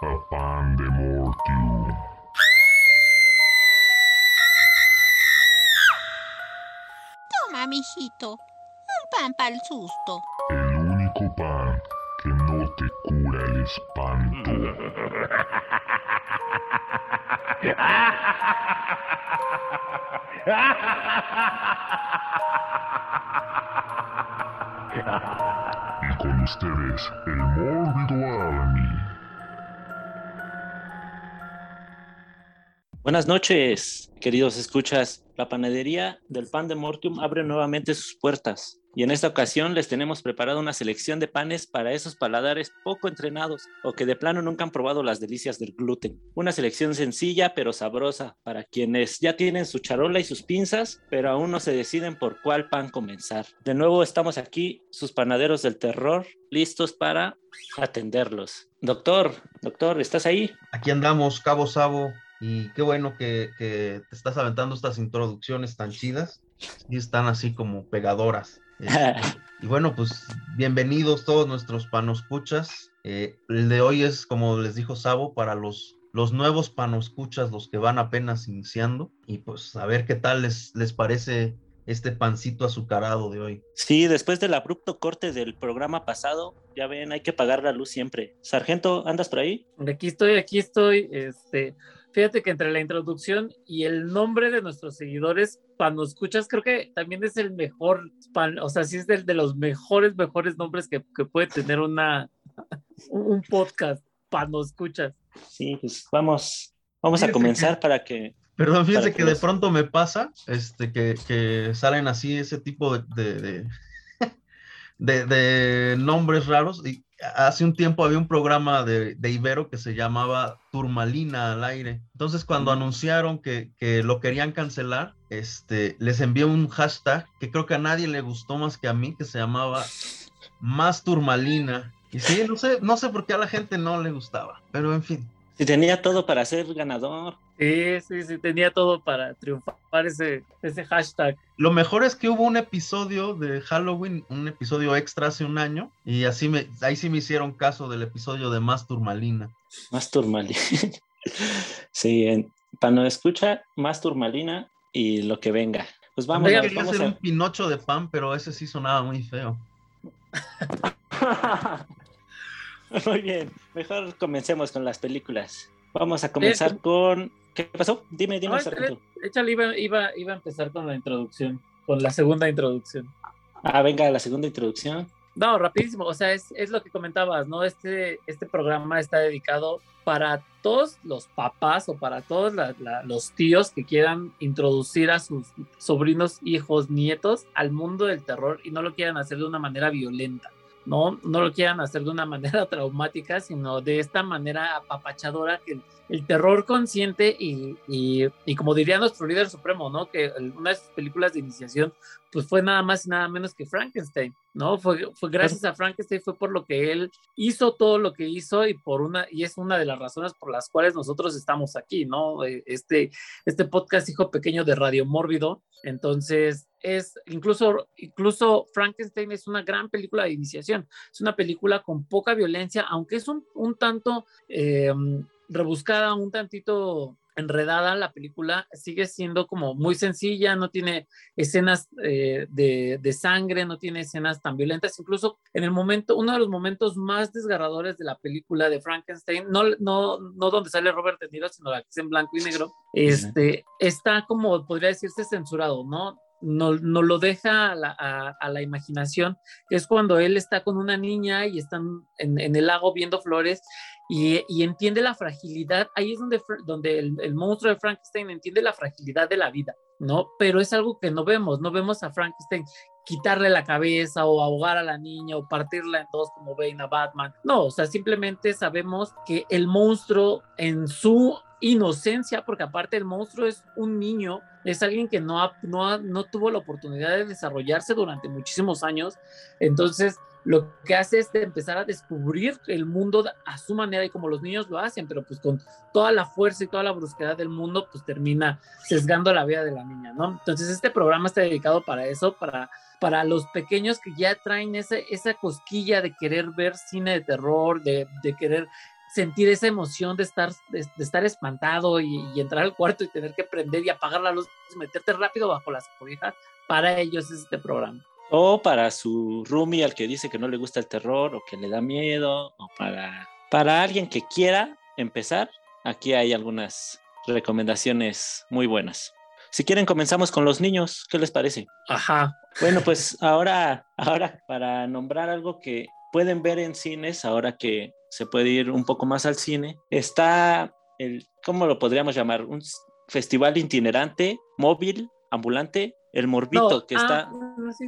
Papán de Mortium. Toma, mijito. Un pan para el susto. El único pan que no te cura el espanto. Y con ustedes, el mórbido Army. Buenas noches, queridos escuchas. La panadería del pan de Mortium abre nuevamente sus puertas y en esta ocasión les tenemos preparado una selección de panes para esos paladares poco entrenados o que de plano nunca han probado las delicias del gluten. Una selección sencilla pero sabrosa para quienes ya tienen su charola y sus pinzas, pero aún no se deciden por cuál pan comenzar. De nuevo estamos aquí, sus panaderos del terror, listos para atenderlos. Doctor, doctor, ¿estás ahí? Aquí andamos, Cabo Sabo, y qué bueno que, que te estás aventando estas introducciones tan chidas y están así como pegadoras. Este, y bueno, pues bienvenidos todos nuestros panoscuchas. Eh, el de hoy es, como les dijo Sabo, para los, los nuevos panoscuchas, los que van apenas iniciando. Y pues a ver qué tal les, les parece este pancito azucarado de hoy. Sí, después del abrupto corte del programa pasado, ya ven, hay que pagar la luz siempre. Sargento, ¿andas por ahí? Aquí estoy, aquí estoy. Este, fíjate que entre la introducción y el nombre de nuestros seguidores, cuando escuchas, creo que también es el mejor, pan, o sea, sí es el de los mejores, mejores nombres que, que puede tener una, un podcast, cuando escuchas. Sí, pues vamos, vamos a comenzar que- para que... Perdón, fíjense que de pronto me pasa este, que, que salen así ese tipo de, de, de, de- de nombres raros. Y hace un tiempo había un programa de, de Ibero que se llamaba Turmalina al aire. Entonces, cuando anunciaron que, que lo querían cancelar, este, les envié un hashtag que creo que a nadie le gustó más que a mí, que se llamaba Más Turmalina. Y sí, no sé, no sé por qué a la gente no le gustaba, pero en fin. Si tenía todo para ser ganador. Sí, sí, sí, tenía todo para triunfar ese, ese hashtag. Lo mejor es que hubo un episodio de Halloween, un episodio extra hace un año, y así me, ahí sí me hicieron caso del episodio de Más Turmalina. Más turmalina. sí, en, para no escucha, más turmalina y lo que venga. Pues vamos, También a, quería vamos hacer un pinocho de pan, pero ese sí sonaba muy feo. Muy bien, mejor comencemos con las películas. Vamos a comenzar con... ¿Qué pasó? Dime, dime, No, échale, iba, iba, iba a empezar con la introducción, con la segunda introducción. Ah, venga, la segunda introducción. No, rapidísimo, o sea, es, es lo que comentabas, ¿no? Este, este programa está dedicado para todos los papás o para todos la- la- los tíos que quieran introducir a sus sobrinos, hijos, nietos al mundo del terror y no lo quieran hacer de una manera violenta, ¿no? No lo quieran hacer de una manera traumática, sino de esta manera apapachadora que el, terror consciente y, y, como diría nuestro líder supremo, ¿no? Que una de sus películas de iniciación pues fue nada más y nada menos que Frankenstein, ¿no? Fue, fue gracias a Frankenstein, fue por lo que él hizo todo lo que hizo y por una, y es una de las razones por las cuales nosotros estamos aquí, ¿no? Eh, Este, este podcast hijo pequeño de Radio Mórbido, entonces es, incluso, incluso Frankenstein es una gran película de iniciación, es una película con poca violencia, aunque es un, un tanto eh, rebuscada, un tantito enredada la película, sigue siendo como muy sencilla, no tiene escenas eh, de, de sangre, no tiene escenas tan violentas, incluso en el momento, uno de los momentos más desgarradores de la película de Frankenstein, no, no, no donde sale Robert De Niro, sino la que es en blanco y negro, este, está como, podría decirse, censurado, ¿no? No, no lo deja a la, a, a la imaginación, es cuando él está con una niña y están en, en el lago viendo flores y, entiende la fragilidad, ahí es donde, donde el, monstruo de Frankenstein entiende la fragilidad de la vida, ¿no? Pero es algo que no vemos, no vemos a Frankenstein quitarle la cabeza o ahogar a la niña o partirla en dos como ven a Batman, no, o sea, simplemente sabemos que el monstruo en su inocencia, porque aparte el monstruo es un niño, es alguien que no, ha, no, ha, no tuvo la oportunidad de desarrollarse durante muchísimos años, entonces lo que hace es de empezar a descubrir el mundo a su manera y como los niños lo hacen, pero pues con toda la fuerza y toda la brusquedad del mundo, pues termina sesgando la vida de la niña, ¿no? Entonces este programa está dedicado para eso, para, para los pequeños que ya traen esa, cosquilla de querer ver cine de terror, de, de querer sentir esa emoción de estar, de, estar espantado y, y, entrar al cuarto y tener que prender y apagar la luz y meterte rápido bajo las cobijas, para ellos es este programa. O para su roomie al que dice que no le gusta el terror o que le da miedo, o para, para alguien que quiera empezar, aquí hay algunas recomendaciones muy buenas. Si quieren, comenzamos con los niños. ¿Qué les parece? Ajá. Bueno, pues ahora, ahora para nombrar algo que pueden ver en cines, ahora que se puede ir un poco más al cine, está el, ¿cómo lo podríamos llamar? Un festival itinerante, móvil, ambulante, el Morbito, No, que ah, está... no, sí.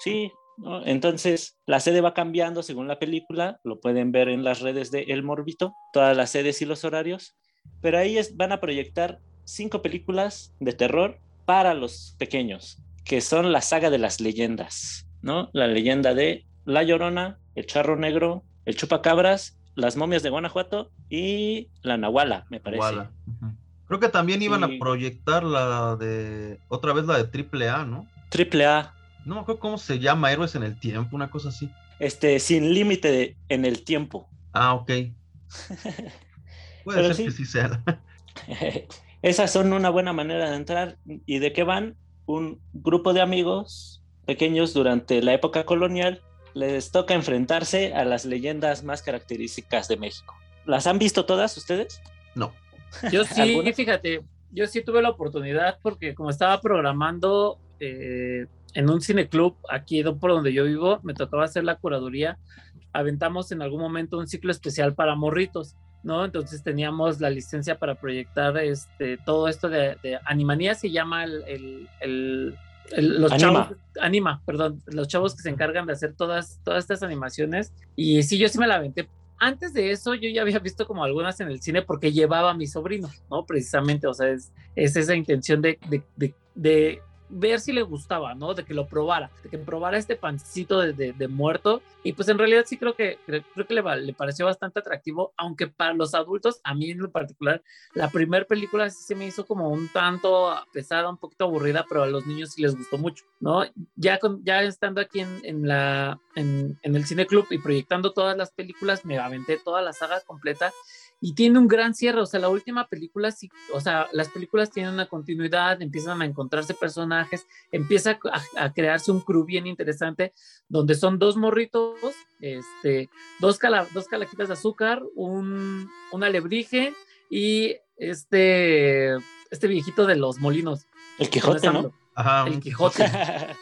Sí, ¿no? entonces la sede va cambiando según la película, lo pueden ver en las redes de El Morbito, todas las sedes y los horarios, pero ahí es- van a proyectar cinco películas de terror para los pequeños, que son la saga de las leyendas, ¿no? La leyenda de La Llorona, El Charro Negro, El Chupacabras, Las Momias de Guanajuato y La Nahuala, me parece. Creo que también iban Sí. a proyectar la de, otra vez la de Triple A, ¿no? Triple A, No me acuerdo cómo se llama, Héroes en el Tiempo, una cosa así. este, sin límite en el tiempo. Ah, ok. Puede Pero ser sí. que sí sea. Esas son una buena manera de entrar. ¿Y de qué van? Un grupo de amigos pequeños durante la época colonial les toca enfrentarse a las leyendas más características de México. ¿Las han visto todas ustedes? No. Yo sí, ¿Alguna? fíjate, yo sí tuve la oportunidad porque como estaba programando eh, en un cineclub aquí por donde yo vivo, me tocaba hacer la curaduría. Aventamos en algún momento un ciclo especial para morritos, ¿no? Entonces teníamos la licencia para proyectar este, todo esto de, de Animanía, se llama el, el- el- el- los Anima. chavos, Anima, perdón, los chavos que se encargan de hacer todas, todas estas animaciones. Y sí, yo sí me la aventé antes de eso yo ya había visto como algunas en el cine porque llevaba a mi sobrino, ¿no? Precisamente, o sea, es, es esa intención de, de, de, de ver si le gustaba, ¿no? De que lo probara, de que probara este pancito de, de, muerto. Y pues en realidad sí creo que, creo, que le, le pareció bastante atractivo, aunque para los adultos, a mí en lo particular, la primera película sí se me hizo como un tanto pesada, un poquito aburrida, pero a los niños sí les gustó mucho, ¿no? Ya, con, ya estando aquí en, en la, en el Cine Club y proyectando todas las películas, me aventé toda la saga completa y tiene un gran cierre, o sea, la última película sí, o sea, las películas tienen una continuidad, empiezan a encontrarse personajes, empieza a, a crearse un crew bien interesante, donde son dos morritos, este, dos, cala, dos calaquitas de azúcar, un, un alebrije y este, este viejito de los molinos. El Quijote, ¿no? El Quijote.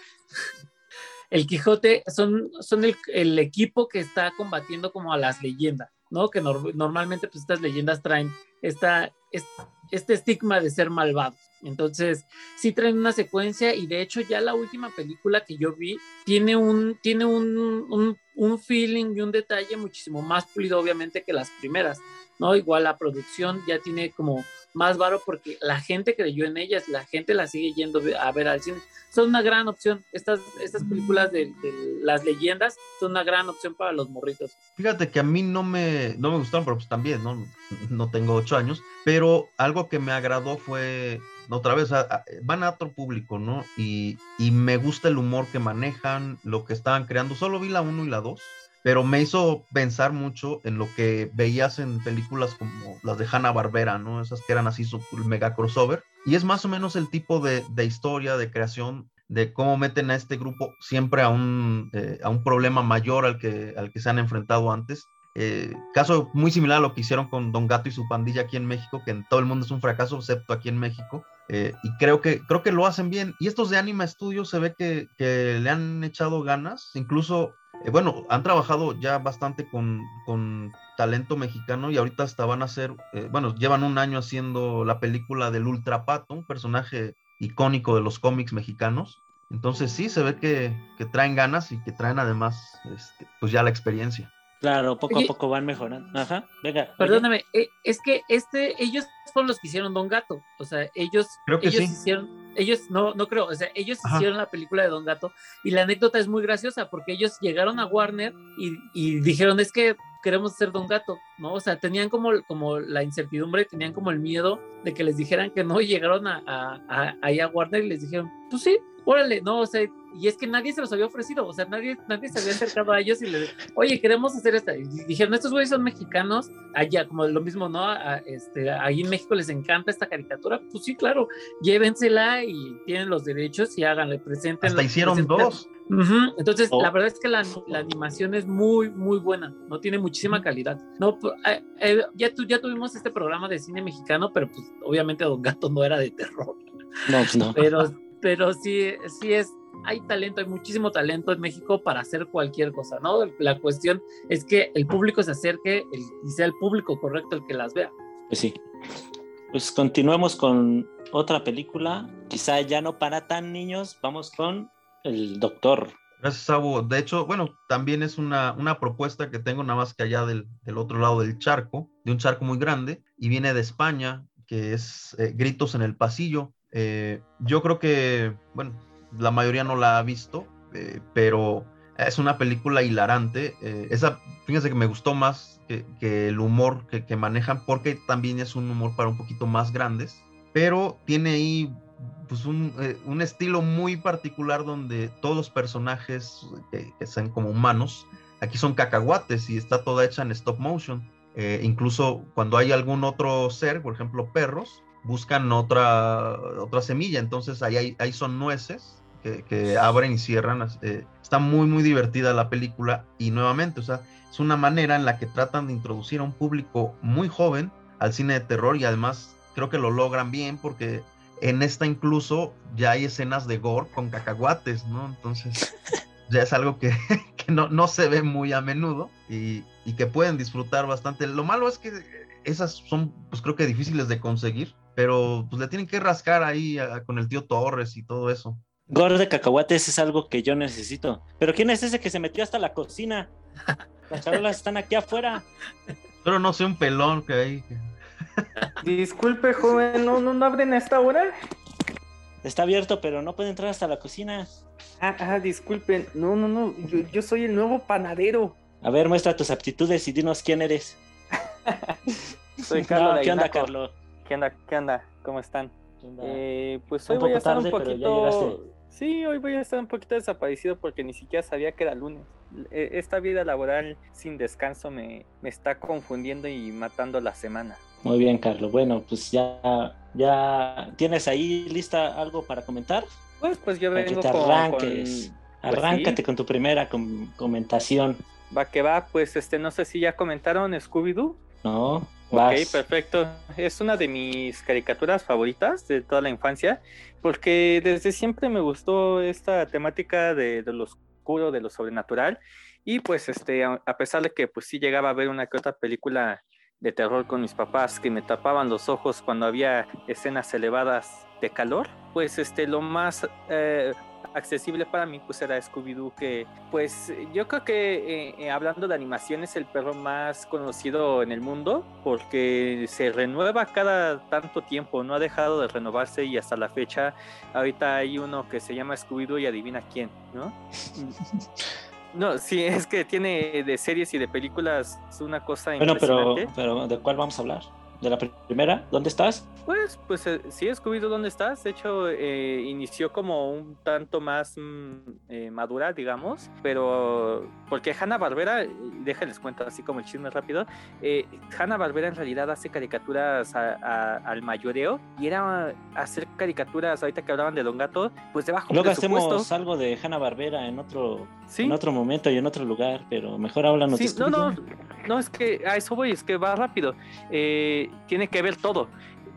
el Quijote son, son el, el equipo que está combatiendo como a las leyendas, ¿no? Que nor- normalmente pues estas leyendas traen esta, es- este estigma de ser malvados. Entonces, sí traen una secuencia y de hecho ya la última película que yo vi tiene un, tiene un, un, un feeling y un detalle muchísimo más pulido obviamente que las primeras, ¿no? Igual la producción ya tiene como más varo porque la gente creyó en ellas, la gente la sigue yendo a ver al cine. Son una gran opción. Estas, estas películas de, de las leyendas son una gran opción para los morritos. Fíjate que a mí no me, no me gustaron, pero pues también, ¿no? No tengo ocho años, pero algo que me agradó fue, otra vez, a- a- van a otro público, ¿no? Y, y me gusta el humor que manejan, lo que estaban creando. Solo vi la uno y la dos, pero me hizo pensar mucho en lo que veías en películas como las de Hanna-Barbera, ¿no? Esas que eran así su mega crossover. Y es más o menos el tipo de, de historia, de creación, de cómo meten a este grupo siempre a un, eh, a un problema mayor al que, al que se han enfrentado antes. Eh, caso muy similar a lo que hicieron con Don Gato y su pandilla aquí en México, que en todo el mundo es un fracaso, excepto aquí en México. Eh, y creo que, creo que lo hacen bien. Y estos de Anima Studios se ve que, que le han echado ganas. Incluso, eh, bueno, han trabajado ya bastante con, con talento mexicano y ahorita hasta van a hacer, eh, bueno, llevan un año haciendo la película del Ultrapato, un personaje icónico de los cómics mexicanos. Entonces sí, se ve que, que traen ganas y que traen además, este, pues ya la experiencia. Claro, poco Oye. a poco van mejorando. Ajá, venga. Perdóname, eh, es que este, ellos fueron los que hicieron Don Gato. O sea, ellos, Creo que ellos sí. hicieron, ellos, no, no creo, o sea, ellos Ajá. hicieron la película de Don Gato y la anécdota es muy graciosa porque ellos llegaron a Warner y, y dijeron, es que queremos hacer Don Gato. ¿No? O sea, tenían como, como la incertidumbre, tenían como el miedo de que les dijeran que no, y llegaron a, a, a, ahí a Warner y les dijeron, pues sí, órale, no, o sea, y es que nadie se los había ofrecido, o sea, nadie, nadie se había acercado a ellos y les, oye, queremos hacer esta. Y dijeron, estos güeyes son mexicanos, allá, como lo mismo, ¿no? A, este, ahí en México les encanta esta caricatura, pues sí, claro, llévensela y tienen los derechos y háganle, presenten. Hasta hicieron dos. Uh -huh. Entonces, Oh. la verdad es que la, la, animación es muy, muy buena, no tiene muchísima calidad. No, eh, eh, ya, tu, ya tuvimos este programa de cine mexicano, pero pues obviamente Don Gato no era de terror. No, pues no. Pero, pero sí, sí es, hay talento, hay muchísimo talento en México para hacer cualquier cosa, ¿no? La cuestión es que el público se acerque el, y sea el público correcto el que las vea. Pues sí. Pues continuemos con otra película, quizá ya no para tan niños, vamos con El Doctor. Gracias, Sabo. De hecho, bueno, también es una, una propuesta que tengo nada más que allá del, del, otro lado del charco, de un charco muy grande, y viene de España, que es eh, Gritos en el Pasillo. Eh, yo creo que, bueno, la mayoría no la ha visto, eh, pero es una película hilarante. Eh, esa, fíjense que me gustó más que, que el humor que, que, manejan, porque también es un humor para un poquito más grandes, pero tiene ahí pues un, eh, un estilo muy particular donde todos los personajes que, que sean como humanos, aquí son cacahuates y está toda hecha en stop motion. Eh, incluso cuando hay algún otro ser, por ejemplo perros, buscan otra, otra semilla, entonces ahí, hay, ahí son nueces que, que, abren y cierran. Eh, está muy, muy divertida la película y nuevamente, o sea, es una manera en la que tratan de introducir a un público muy joven al cine de terror y además creo que lo logran bien porque en esta incluso ya hay escenas de gore con cacahuates, ¿no? Entonces ya es algo que, que no, no, se ve muy a menudo y, y, que pueden disfrutar bastante. Lo malo es que esas son, pues creo que difíciles de conseguir, pero pues le tienen que rascar ahí a, con el tío Torres y todo eso. Gore de cacahuates es algo que yo necesito. Pero ¿quién es ese que se metió hasta la cocina? Las charolas están aquí afuera. Pero no sé, un pelón que hay. Disculpe, joven, ¿no, no, no abren a esta hora? Está abierto, pero no puede entrar hasta la cocina. Ah, ah disculpen. No, no, no. Yo, yo, soy el nuevo panadero. A ver, muestra tus aptitudes y dinos quién eres. soy Carlos. No, ¿Qué onda, Carlos? ¿Qué onda? ¿Qué onda? ¿Cómo están? Onda? Eh, pues hoy un voy a estar tarde, un poquito. Sí, hoy voy a estar un poquito desaparecido porque ni siquiera sabía que era lunes. E, Esta vida laboral sin descanso me, me está confundiendo y matando la semana. Muy bien, Carlos. Bueno, pues ya, ya tienes ahí lista algo para comentar. Pues, pues yo vengo que te arranques. Con, con... Arráncate pues sí. con tu primera com comentación. Va que va, pues este, no sé si ya comentaron Scooby-Doo. No. Vas. Ok, perfecto. Es una de mis caricaturas favoritas de toda la infancia, porque desde siempre me gustó esta temática de, de lo oscuro, de lo sobrenatural, y pues este, a pesar de que pues sí llegaba a ver una que otra película de terror con mis papás que me tapaban los ojos cuando había escenas elevadas de calor, pues este, lo más eh, accesible para mí pues era Scooby-Doo que pues yo creo que eh, hablando de animación es el perro más conocido en el mundo porque se renueva cada tanto tiempo, no ha dejado de renovarse y hasta la fecha ahorita hay uno que se llama Scooby-Doo y adivina quién, ¿no? No, sí, es que tiene de series y de películas una cosa bueno, impresionante. Pero, pero ¿de cuál vamos a hablar? ¿De la primera? ¿Dónde estás? Pues, pues eh, sí, Scooby-Doo, ¿dónde estás? De hecho, eh, inició como un tanto más mm, eh, madura, digamos, pero porque Hanna-Barbera, déjenles cuento así como el chisme rápido, eh, Hanna-Barbera en realidad hace caricaturas a, a, al mayoreo y era hacer caricaturas, ahorita que hablaban de Don Gato, pues de bajo Luego hacemos algo de Hanna-Barbera en otro, ¿Sí? en otro momento y en otro lugar, pero mejor háblanos sí, de No, no, no, es que a eso voy, es que va rápido. Eh, tiene que ver todo.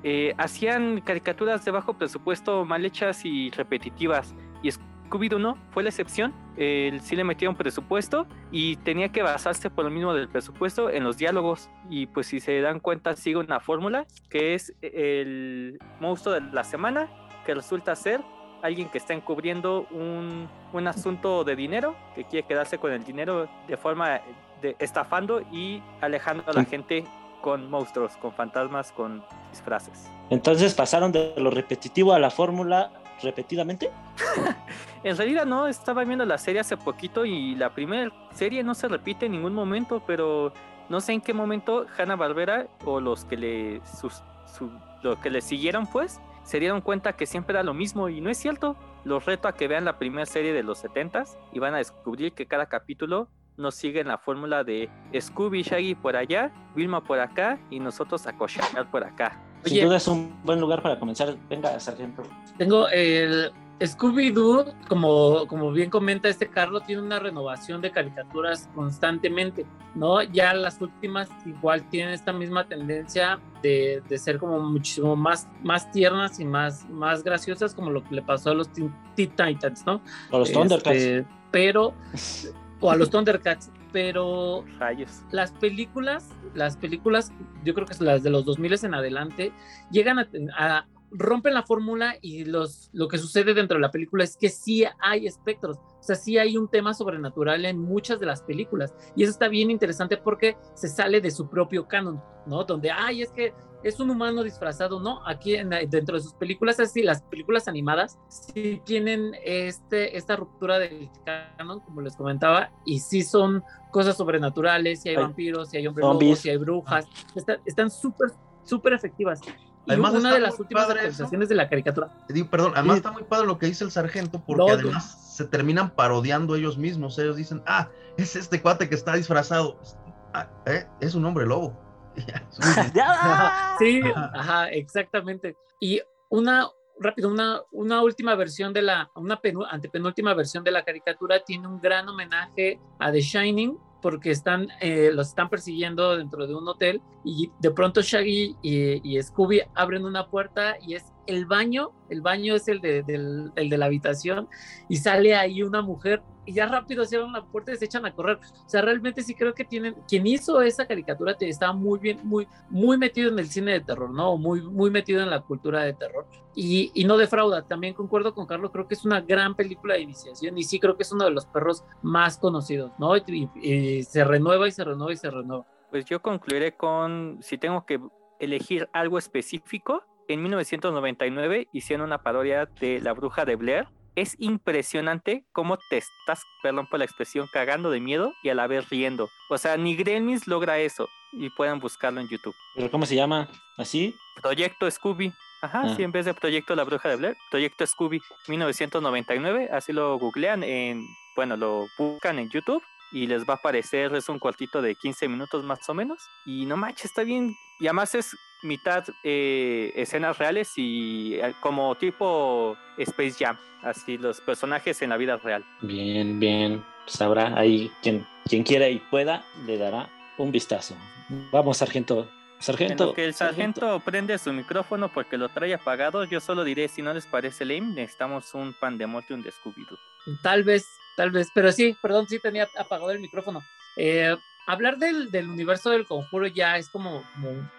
Eh, hacían caricaturas de bajo presupuesto mal hechas y repetitivas. Y Scooby-Doo no, fue la excepción. Eh, sí le metieron presupuesto y tenía que basarse por lo mismo del presupuesto en los diálogos. Y pues si se dan cuenta, sigue una fórmula que es el monstruo de la semana, que resulta ser alguien que está encubriendo un, un asunto de dinero, que quiere quedarse con el dinero de forma de estafando y alejando a la gente con monstruos, con fantasmas, con disfraces. Entonces pasaron de lo repetitivo a la fórmula repetidamente. en realidad no, estaba viendo la serie hace poquito y la primera serie no se repite en ningún momento, pero no sé en qué momento Hanna Barbera o los que le sus, su- lo que le siguieron pues se dieron cuenta que siempre era lo mismo y no es cierto. Los reto a que vean la primera serie de los 70s y van a descubrir que cada capítulo nos sigue en la fórmula de Scooby y Shaggy por allá, Vilma por acá y nosotros a cochear por acá. Sin Oye. duda es un buen lugar para comenzar. Venga, sargento. Tengo el Scooby-Doo, como, como bien comenta este Carlos, tiene una renovación de caricaturas constantemente, ¿no? Ya las últimas igual tienen esta misma tendencia de, de ser como muchísimo más, más tiernas y más, más graciosas, como lo que le pasó a los Teen, Titans, ¿no? O los Thundercats. Este, pero, o a los Thundercats, pero Rayos. las películas, las películas, yo creo que son las de los 2000 en adelante, llegan a, a- rompen la fórmula y los, lo que sucede dentro de la película es que sí hay espectros, o sea, sí hay un tema sobrenatural en muchas de las películas y eso está bien interesante porque se sale de su propio canon, ¿no? Donde, ay, es que es un humano disfrazado, ¿no? Aquí en- dentro de sus películas, así, las películas animadas sí tienen este, esta ruptura del canon, como les comentaba, y sí son cosas sobrenaturales, si hay Hay vampiros, si hay hombres lobos, si hay brujas, está- están súper, súper efectivas. Y Además, una de las últimas padre eso. actualizaciones de la caricatura. Perdón, además está muy padre lo que dice el sargento, porque No, además se terminan parodiando ellos mismos. Ellos dicen, ah, es este cuate que está disfrazado. Ah, ¿eh? Es un hombre lobo. Sí, Ajá. ajá, exactamente. Y una, rápido, una, una última versión de la, una penu- antepenúltima versión de la caricatura tiene un gran homenaje a The Shining, porque están, eh, los están persiguiendo dentro de un hotel y de pronto Shaggy y, y Scooby abren una puerta y es el baño, el baño es el de, el de la habitación y sale ahí una mujer y ya rápido cierran la puerta y se echan a correr. O sea, realmente sí creo que tienen, quien hizo esa caricatura estaba muy bien, muy, muy metido en el cine de terror, ¿no? Muy, muy metido en la cultura de terror. Y, y no defrauda, también concuerdo con Carlos, creo que es una gran película de iniciación y sí creo que es uno de los perros más conocidos, ¿no? Y, y se renueva y se renueva y se renueva. Pues yo concluiré con, si tengo que elegir algo específico, en 1999 hicieron una parodia de La Bruja de Blair. Es impresionante cómo te estás, perdón por la expresión, cagando de miedo y a la vez riendo. O sea, ni Gremlins logra eso y pueden buscarlo en YouTube. ¿Pero cómo se llama? ¿Así? Proyecto Scooby. Ajá, Ah. sí, en vez de Proyecto La Bruja de Blair, Proyecto Scooby 1999, así lo googlean en, bueno, lo buscan en YouTube y les va a aparecer, es un cortito de 15 minutos más o menos. Y no manches, está bien. Y además es mitad eh, escenas reales y eh, como tipo Space Jam, así los personajes en la vida real. Bien, bien. Sabrá ahí quien, quien quiera y pueda, le dará un vistazo. Vamos, sargento. En Sargento. lo que el sargento prende su micrófono porque lo trae apagado, yo solo diré, si no les parece lame, necesitamos un pandemonium de Scooby-Doo. Tal vez, tal vez, pero sí, perdón, sí tenía apagado el micrófono. Eh, hablar del, universo del conjuro ya es como,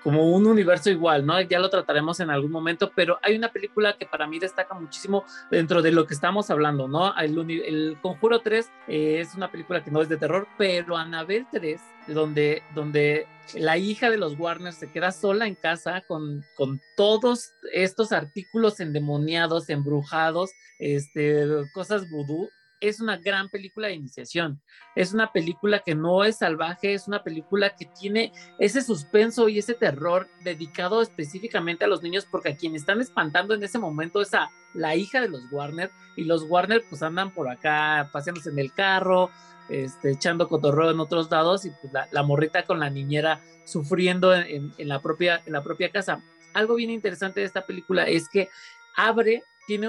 un universo igual, ¿no? Ya lo trataremos en algún momento, pero hay una película que para mí destaca muchísimo dentro de lo que estamos hablando, ¿no? El, Conjuro 3 eh, es una película que no es de terror, pero Annabelle 3, donde, donde la hija de los Warner se queda sola en casa con, con todos estos artículos endemoniados, embrujados, este, cosas vudú, es una gran película de iniciación. Es una película que no es salvaje, es una película que tiene ese suspenso y ese terror dedicado específicamente a los niños, porque a quien están espantando en ese momento es a la hija de los Warner, y los Warner pues andan por acá paseándose en el carro, este, echando cotorreo en otros lados, y pues la, morrita con la niñera sufriendo en, en- en la propia, en la propia casa. Algo bien interesante de esta película es que abre,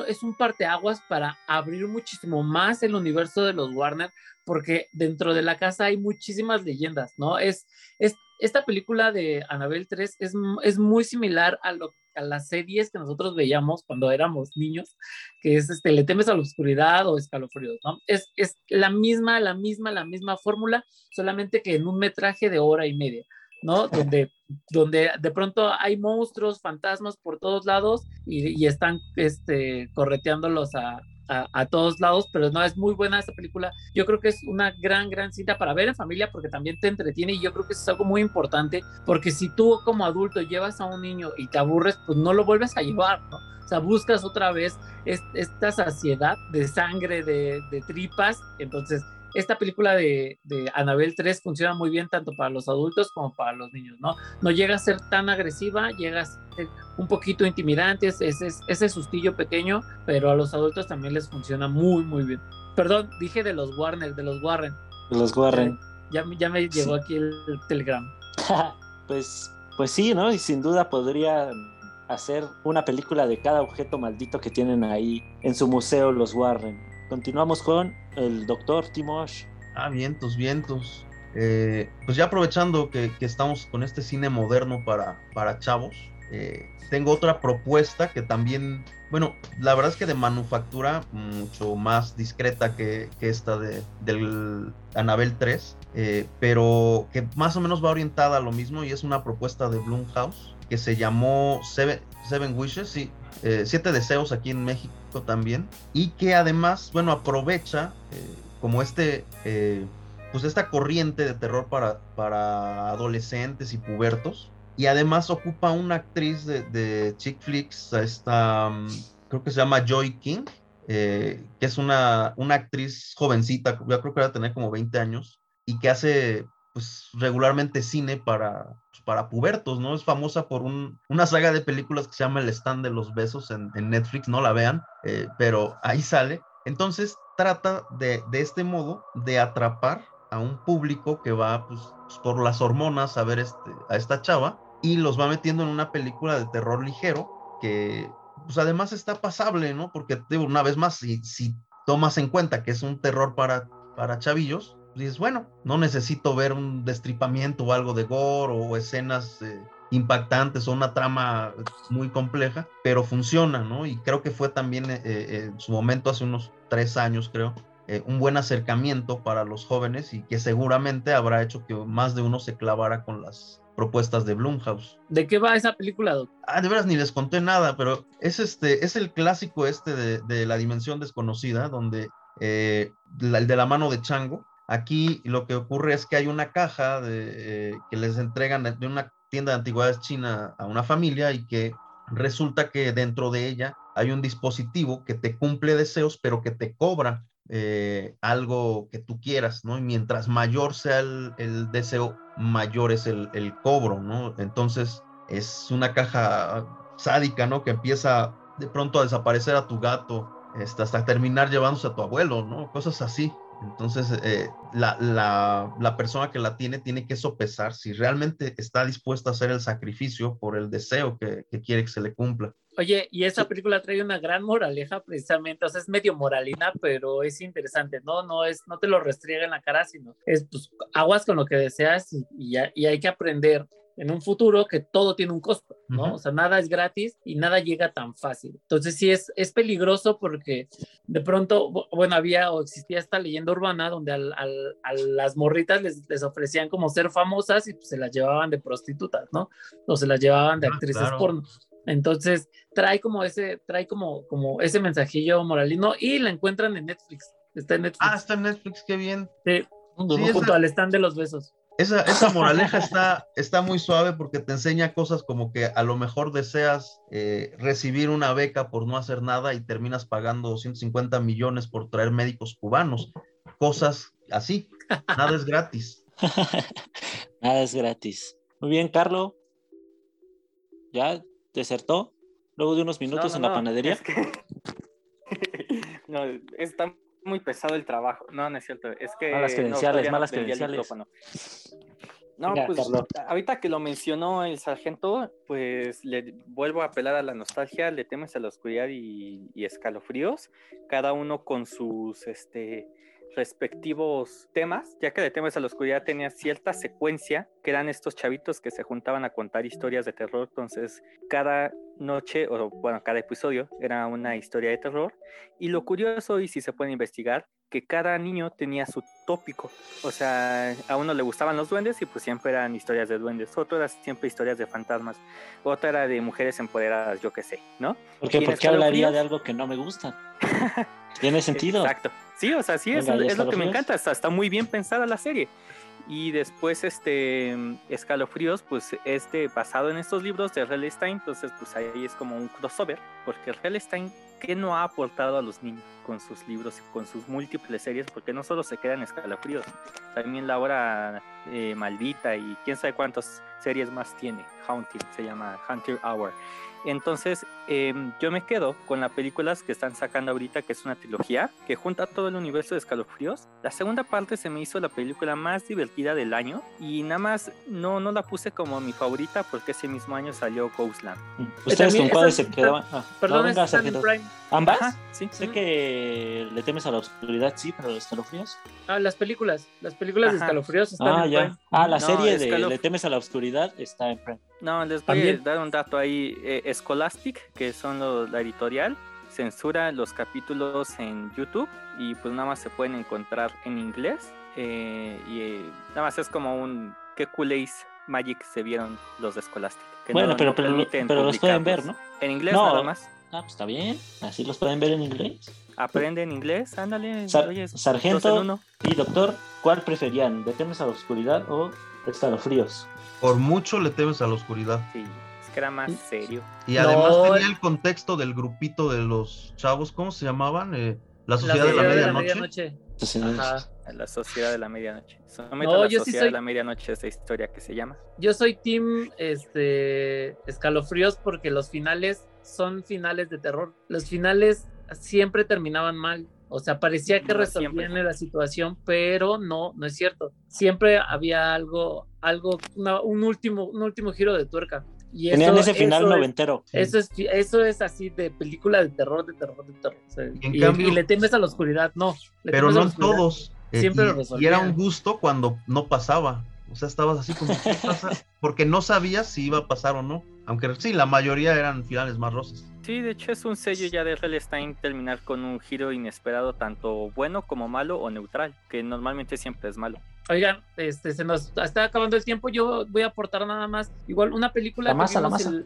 es un parteaguas para abrir muchísimo más el universo de los Warner, porque dentro de la casa hay muchísimas leyendas, ¿no? Es, es esta película de Annabelle 3 es, es muy similar a, lo, a las series que nosotros veíamos cuando éramos niños, que es este, Le temes a la oscuridad o escalofríos, ¿no? Es, es la misma, la misma, la misma fórmula, solamente que en un metraje de hora y media. ¿No? Donde, donde de pronto hay monstruos, fantasmas por todos lados y, están este, correteándolos a, a, todos lados, pero no, es muy buena esta película. Yo creo que es una gran, gran cita para ver en familia porque también te entretiene y yo creo que eso es algo muy importante porque si tú como adulto llevas a un niño y te aburres, pues no lo vuelves a llevar, ¿no? O sea, buscas otra vez es, esta saciedad de sangre, de, de tripas, entonces esta película de, de Anabel 3 funciona muy bien tanto para los adultos como para los niños, ¿no? No llega a ser tan agresiva, llega a ser un poquito intimidante, ese, ese sustillo pequeño, pero a los adultos también les funciona muy, muy bien. Perdón, dije de los Warner, de los Warren. De los Warren. Ya, ya me llegó aquí el, el telegram. pues, pues sí, ¿no? Y sin duda podría hacer una película de cada objeto maldito que tienen ahí en su museo los Warren. Continuamos con el doctor Timosh. Ah, vientos, vientos. Eh, pues ya aprovechando que, estamos con este cine moderno para, para chavos, eh, tengo otra propuesta que también, bueno, la verdad es que de manufactura mucho más discreta que, esta de, del Anabel 3, eh, pero que más o menos va orientada a lo mismo y es una propuesta de Blumhouse que se llamó Seven Wishes, sí, eh, Siete Deseos aquí en México también, y que además, bueno, aprovecha eh, como este, eh, pues esta corriente de terror para, para adolescentes y pubertos, y además ocupa una actriz de, de chick flicks, esta, um, creo que se llama Joy King, que es una, una actriz jovencita, yo creo que va a tener como 20 años, y que hace pues regularmente cine para, pues, para pubertos, ¿no? Es famosa por un, una saga de películas que se llama El Stand de los Besos en, en Netflix, no la vean, eh, pero ahí sale. Entonces trata de, de, este modo de atrapar a un público que va pues, por las hormonas a ver este, a esta chava y los va metiendo en una película de terror ligero que pues además está pasable, ¿no? Porque una vez más, si, si tomas en cuenta que es un terror para, para chavillos, dices, bueno, no necesito ver un destripamiento o algo de gore o escenas eh, impactantes o una trama muy compleja, pero funciona, ¿no? Y creo que fue también eh, eh, en su momento, hace unos tres años, creo, un buen acercamiento para los jóvenes y que seguramente habrá hecho que más de uno se clavara con las propuestas de Blumhouse. ¿De qué va esa película, Doc? Ah, de veras ni les conté nada, pero es este, es el clásico este de, de la dimensión desconocida, donde el de la mano de Chango, Aquí lo que ocurre es que hay una caja eh, que les entregan de una tienda de antigüedades china a una familia y que resulta que dentro de ella hay un dispositivo que te cumple deseos, pero que te cobra eh, algo que tú quieras, ¿no? Y mientras mayor sea el, deseo, mayor es el, cobro, ¿no? Entonces es una caja sádica, ¿no? Que empieza de pronto a desaparecer a tu gato, hasta, hasta terminar llevándose a tu abuelo, ¿no? Cosas así. Entonces, eh, la, la, la, persona que la tiene tiene que sopesar si realmente está dispuesta a hacer el sacrificio por el deseo que, que quiere que se le cumpla. Oye, y esa película trae una gran moraleja precisamente, o sea, es medio moralina, pero es interesante, ¿no? No es, no te lo restriega en la cara, sino es, pues, aguas con lo que deseas y, y, y hay que aprender en un futuro que todo tiene un costo, ¿no? Uh -huh. O sea, nada es gratis y nada llega tan fácil. Entonces sí es, es peligroso porque de pronto, bueno, había o existía esta leyenda urbana donde al, al, a las morritas les, les, ofrecían como ser famosas y pues se las llevaban de prostitutas, ¿no? O se las llevaban de actrices ah, claro. porno. Entonces trae como ese, trae como, como ese mensajillo moralino y la encuentran en Netflix. Está en Netflix. Ah, está en Netflix, qué bien. Sí, sí junto esa... al stand de los besos. Esa, esa moraleja está, está muy suave porque te enseña cosas como que a lo mejor deseas eh, recibir una beca por no hacer nada y terminas pagando 250 millones por traer médicos cubanos. Cosas así. Nada es gratis. nada es gratis. Muy bien, Carlo. ¿Ya desertó? Luego de unos minutos no, no, en la no, panadería. Es que... no, está muy pesado el trabajo. No, no es cierto. Es que. Malas credenciales, no, malas credenciales. No, Venga, pues Carlos. ahorita que lo mencionó el sargento, pues le vuelvo a apelar a la nostalgia, le temes a la oscuridad y, y escalofríos, cada uno con sus este, respectivos temas, ya que de temas a la oscuridad tenía cierta secuencia, que eran estos chavitos que se juntaban a contar historias de terror, entonces cada noche, o bueno, cada episodio era una historia de terror, y lo curioso, y si se puede investigar, que cada niño tenía su tópico, o sea, a uno le gustaban los duendes y pues siempre eran historias de duendes, otro era siempre historias de fantasmas, otra era de mujeres empoderadas, yo qué sé, ¿no? Porque ¿por qué hablaría de algo que no me gusta? Tiene sentido. Exacto. Sí, o sea, sí, Venga, es, lo que me encanta, está, está muy bien pensada la serie. Y después este Escalofríos, pues este basado en estos libros de R.L. Stein, entonces pues ahí es como un crossover, porque R.L. Stein ¿qué no ha aportado a los niños con sus libros y con sus múltiples series? Porque no solo se queda en escalofríos, también la hora eh, maldita y quién sabe cuántas series más tiene. Haunted se llama Hunter Hour. Entonces, em, yo me quedo con las películas que están sacando ahorita, que es una trilogía que junta todo el universo de escalofríos. La segunda parte se me hizo la película más divertida del año y nada más no, no la puse como mi favorita porque ese mismo año salió Ghostland. ¿Ustedes con cuáles se quedaban? Ah, Perdón, no, venga, están en sargento. Prime. ¿Ambas? Ajá, sí. Sé que le temes a la oscuridad, sí, pero los escalofríos. Ah, las películas. Las películas de escalofríos están Ah, en ya. Prime. Ah, la No, serie de Le temes a la oscuridad está en Prime. No, les voy También. a dar un dato ahí. Eh, Scholastic, que son los- la editorial, censura los capítulos en YouTube y pues nada más se pueden encontrar en inglés. eh, y eh, nada más es como un qué Ace Magic se vieron los de Scholastic. que Bueno, no- pero, pero, permiten pero los pueden ver. ¿no? En inglés No. nada más. Ah, pues está bien. Así los pueden ver en inglés. Aprende en inglés, ándale. Sar- oye, sargento y doctor, ¿cuál preferían? ¿Le temes a la oscuridad o escalofríos? Por mucho le temes a la oscuridad. Sí, es que era más serio. Y además tenía el contexto del grupito de los chavos, ¿cómo se llamaban? Eh, la La Sociedad de la Sociedad Medianoche. Ajá. La Sociedad de la Medianoche. No, a la yo sí Sociedad soy- de la Medianoche esa historia que se llama. Yo soy team este escalofríos porque los finales son finales de terror. Los finales siempre terminaban mal. O sea, parecía que No, resolvían la situación, pero no, no es cierto. Siempre había algo, algo, una- un último, un último giro de tuerca. Y tenían eso- ese final eso es- noventero. Eso es, eso es así de película de terror, de terror, de terror. O sea, Y en y, cambio- y le temes a la oscuridad, no. le Pero a no oscuridad. todos. Eh, Siempre y, lo y resolvían. era un gusto cuando no pasaba. O sea, estabas así como, ¿qué pasa? Porque no sabías si iba a pasar o no. Aunque sí, la mayoría eran finales más rosas. Sí, de hecho es un sello ya de R.L. Stein terminar con un giro inesperado, tanto bueno como malo o neutral, que normalmente siempre es malo. Oigan, este, se nos está acabando el tiempo. Yo voy a aportar nada más. Igual una película La masa, que la vimos, masa. el-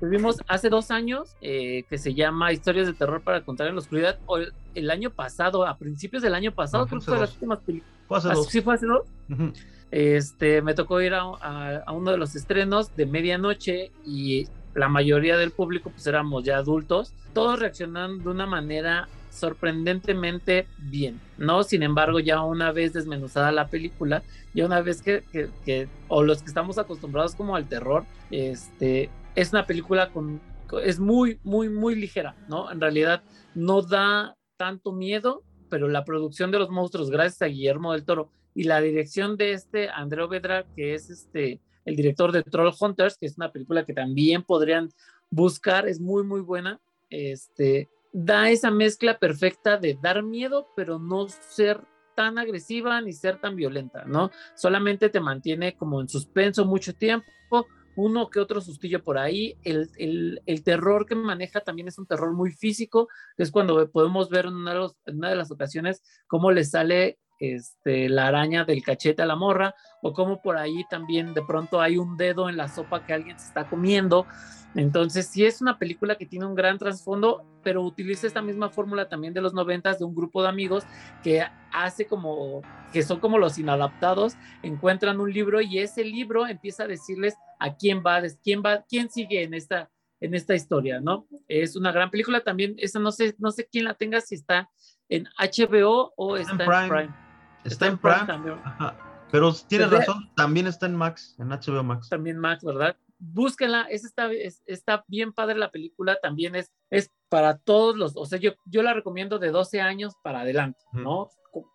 que vimos hace dos años eh, que se llama Historias de terror para contar en la oscuridad. O el, el año pasado, a principios del año pasado, No, creo que fue las últimas películas. Fue hace dos. Sí, fue hace dos. Ujú. Este, me tocó ir a, uno de los estrenos de medianoche y la mayoría del público pues éramos ya adultos, todos reaccionando de una manera sorprendentemente bien, ¿no? Sin embargo, ya una vez desmenuzada la película, ya una vez que, que- o los que estamos acostumbrados como al terror, este, es una película con- es muy, muy, muy ligera, ¿no? En realidad no da tanto miedo, pero la producción de los monstruos, gracias a Guillermo del Toro, y la dirección de este André Vedra, que es este el director de Troll Hunters, que es una película que también podrían buscar, es muy muy buena. Este da esa mezcla perfecta de dar miedo, pero no ser tan agresiva ni ser tan violenta, ¿no? Solamente te mantiene como en suspenso mucho tiempo, uno que otro sustillo por ahí. El, el- el terror que maneja también es un terror muy físico, que es cuando podemos ver en en una de las ocasiones cómo le sale este, la araña del cachete a la morra, o cómo por ahí también de pronto hay un dedo en la sopa que alguien se está comiendo. Entonces, sí es una película que tiene un gran trasfondo, pero utiliza esta misma fórmula también de los noventas de un grupo de amigos que hace como, que son como los inadaptados, encuentran un libro y ese libro empieza a decirles a quién va, quién va, quién sigue en esta, en esta historia, ¿no? Es una gran película también, esa no sé, no sé quién la tenga, si está en HBO o está, en en Prime. Está en Prime. también. Ajá. Pero tienes razón, también está en Max, en HBO Max. también Max, ¿verdad? Búsquenla, es, está, es- está bien padre la película, también es, es para todos los, o sea, yo, yo la recomiendo de 12 años para adelante, ¿no?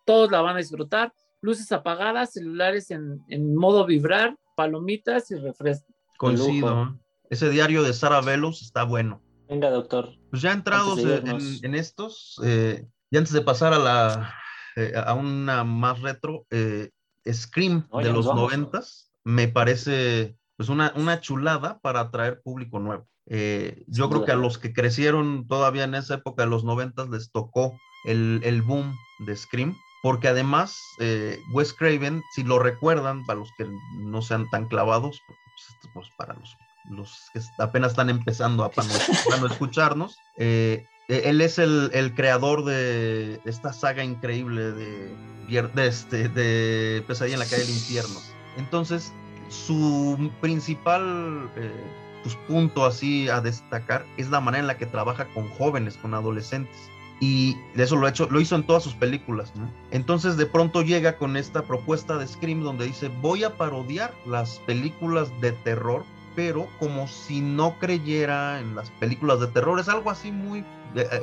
Todos la van a disfrutar, luces apagadas, celulares en, en modo vibrar, palomitas y refresco. Coincido. Ese diario de Sara Velos está bueno. Venga, doctor. Pues ya entrados en estos, eh, y antes de pasar a la eh, a una más retro, eh, Scream de los noventas, me parece pues una, una chulada para atraer público nuevo. Eh, yo creo que a los que crecieron todavía en esa época de los noventas les tocó el, el boom de Scream, porque además eh, Wes Craven, si lo recuerdan, para los que no sean tan clavados, pues, pues, para los, los que apenas están empezando a, a no escucharnos, eh, él es el, creador de esta saga increíble de, este, de Pesadilla en la calle del infierno. Entonces, su principal eh, pues, punto así a destacar es la manera en la que trabaja con jóvenes, con adolescentes. Y eso lo, ha hecho, lo hizo en todas sus películas. ¿no? Entonces de pronto llega con esta propuesta de Scream donde dice voy a parodiar las películas de terror, pero como si no creyera en las películas de terror. Es algo así muy... eh,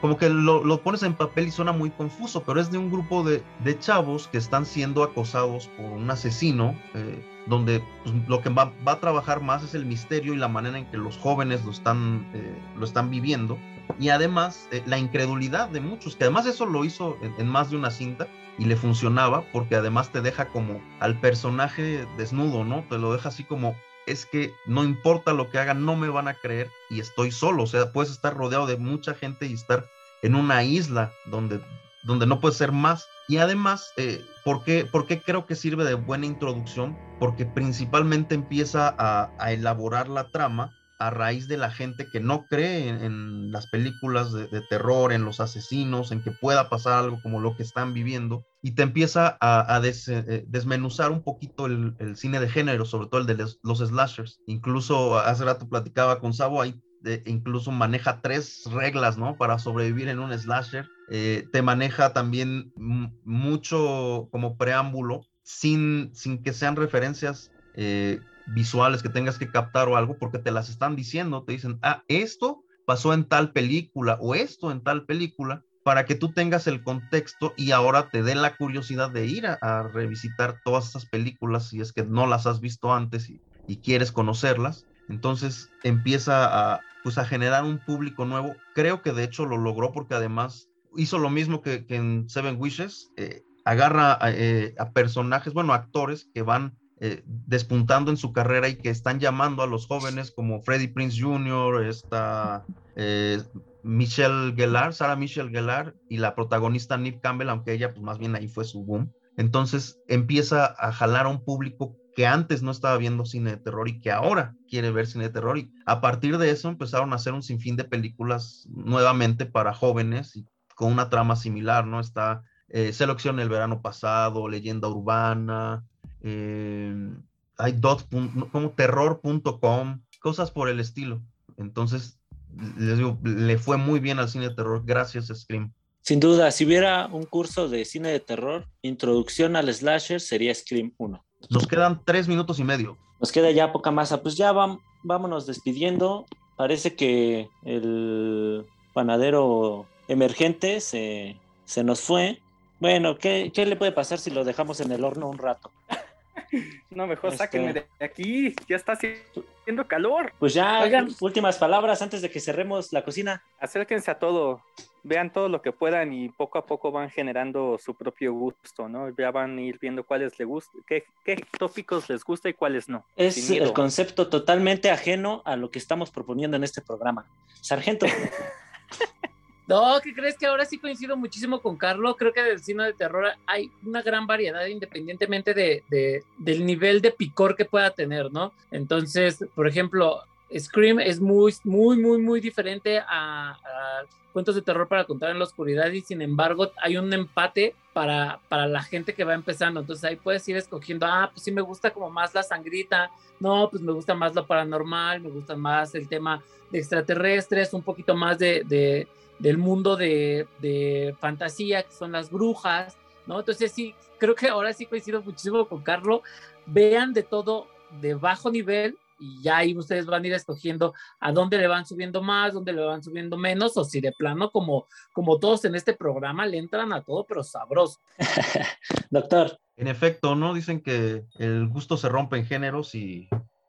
como que lo, pones en papel y suena muy confuso, pero es de un grupo de, chavos que están siendo acosados por un asesino, eh, donde pues, lo que va, a trabajar más es el misterio y la manera en que los jóvenes lo están, eh, lo están viviendo. Y además la incredulidad de muchos, que además eso lo hizo en, en, más de una cinta y le funcionaba, porque además te deja como al personaje desnudo, ¿no? Te lo deja así como, es que no importa lo que hagan, no me van a creer y estoy solo. O sea, puedes estar rodeado de mucha gente y estar en una isla donde, donde no puedes ser más. Y además, eh, ¿por, qué, ¿por, qué, creo que sirve de buena introducción? Porque principalmente empieza a, elaborar la trama a raíz de la gente que no cree en, las películas de, terror, en los asesinos, en que pueda pasar algo como lo que están viviendo, y te empieza a, eh, desmenuzar un poquito el, cine de género, sobre todo el de los, slashers. Incluso hace rato platicaba con Sabo, ahí de, incluso maneja tres reglas, ¿no? Para sobrevivir en un slasher. Eh, te maneja también mucho como preámbulo, sin, sin que sean referencias eh, visuales que tengas que captar o algo, porque te las están diciendo, te dicen, ah, esto pasó en tal película o esto en tal película, para que tú tengas el contexto y ahora te dé la curiosidad de ir a, revisitar todas estas películas si es que no las has visto antes y, quieres conocerlas. Entonces empieza a, pues, a generar un público nuevo. Creo que de hecho lo logró porque además hizo lo mismo que, en Seven Wishes. Eh, agarra eh, a, personajes, bueno, actores que van eh, despuntando en su carrera y que están llamando a los jóvenes como Freddie Prince Jr., esta eh, Michelle Gellar, Sarah Michelle Gellar y la protagonista Neve Campbell, aunque ella pues más bien ahí fue su boom. Entonces empieza a jalar a un público que antes no estaba viendo cine de terror y que ahora quiere ver cine de terror. Y a partir de eso empezaron a hacer un sinfín de películas nuevamente para jóvenes y con una trama similar, ¿no? Está eh, Selección el verano pasado, Leyenda Urbana, eh, hay dot, como terror.com, cosas por el estilo. Entonces, les digo, le fue muy bien al cine de terror gracias a Scream. Sin duda, si hubiera un curso de cine de terror, introducción al slasher, sería Scream 1. Nos quedan tres minutos y medio. Nos queda ya poca masa. Pues ya vam, vámonos despidiendo. Parece que el panadero emergente se, se nos fue. Bueno, ¿qué, ¿qué, le puede pasar si lo dejamos en el horno un rato? No, mejor este... sáquenme de aquí. Ya está haciendo calor. Pues ya, Oigan. últimas palabras antes de que cerremos la cocina. Acérquense a todo. Vean todo lo que puedan y poco a poco van generando su propio gusto, ¿no? Ya van a ir viendo cuáles les gusta, qué, qué tópicos les gusta y cuáles no. Es el concepto totalmente ajeno a lo que estamos proponiendo en este programa. Sargento. No, ¿qué crees que ahora sí coincido muchísimo con Carlos? Creo que del cine de terror hay una gran variedad independientemente de, de, del nivel de picor que pueda tener, ¿no? Entonces, por ejemplo, Scream es muy, muy, muy, muy diferente a, cuentos de terror para contar en la oscuridad y sin embargo hay un empate para, para la gente que va empezando. Entonces ahí puedes ir escogiendo, ah, pues sí me gusta como más la sangrita, no, pues me gusta más lo paranormal, me gusta más el tema de extraterrestres, un poquito más de del mundo de, de, fantasía, que son las brujas, ¿no? Entonces sí, creo que ahora sí coincido muchísimo con Carlos. Vean de todo de bajo nivel y ya ahí ustedes van a ir escogiendo a dónde le van subiendo más, dónde le van subiendo menos, o si de plano, como, como todos en este programa, le entran a todo, pero sabroso. Doctor. En efecto, ¿no? Dicen que el gusto se rompe en géneros y,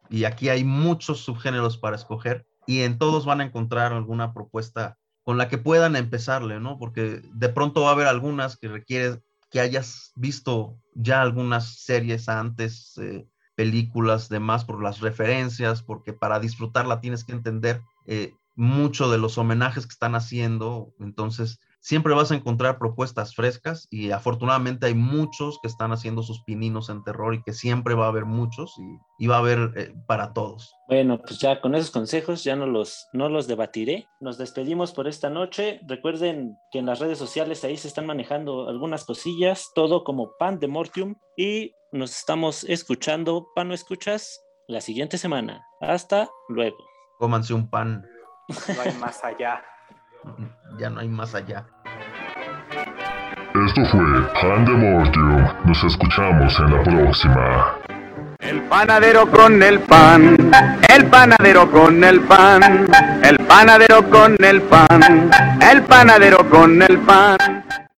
y aquí hay muchos subgéneros para escoger y en todos van a encontrar alguna propuesta con la que puedan empezarle, ¿no? Porque de pronto va a haber algunas que requiere que hayas visto ya algunas series antes, eh, películas, demás, por las referencias, porque para disfrutarla tienes que entender eh, mucho de los homenajes que están haciendo. Entonces, siempre vas a encontrar propuestas frescas y afortunadamente hay muchos que están haciendo sus pininos en terror y que siempre va a haber muchos y, va a haber eh, para todos. Bueno, pues ya con esos consejos ya no los, no los debatiré. Nos despedimos por esta noche. Recuerden que en las redes sociales ahí se están manejando algunas cosillas, todo como Pan de Mortium y nos estamos escuchando, Pan no escuchas, la siguiente semana. Hasta luego. Cómanse un pan. No hay más allá. ya no hay más allá. Esto fue Pan de Mortium. Nos escuchamos en la próxima. El panadero con el pan, el panadero con el pan, el panadero con el pan, el panadero con el pan.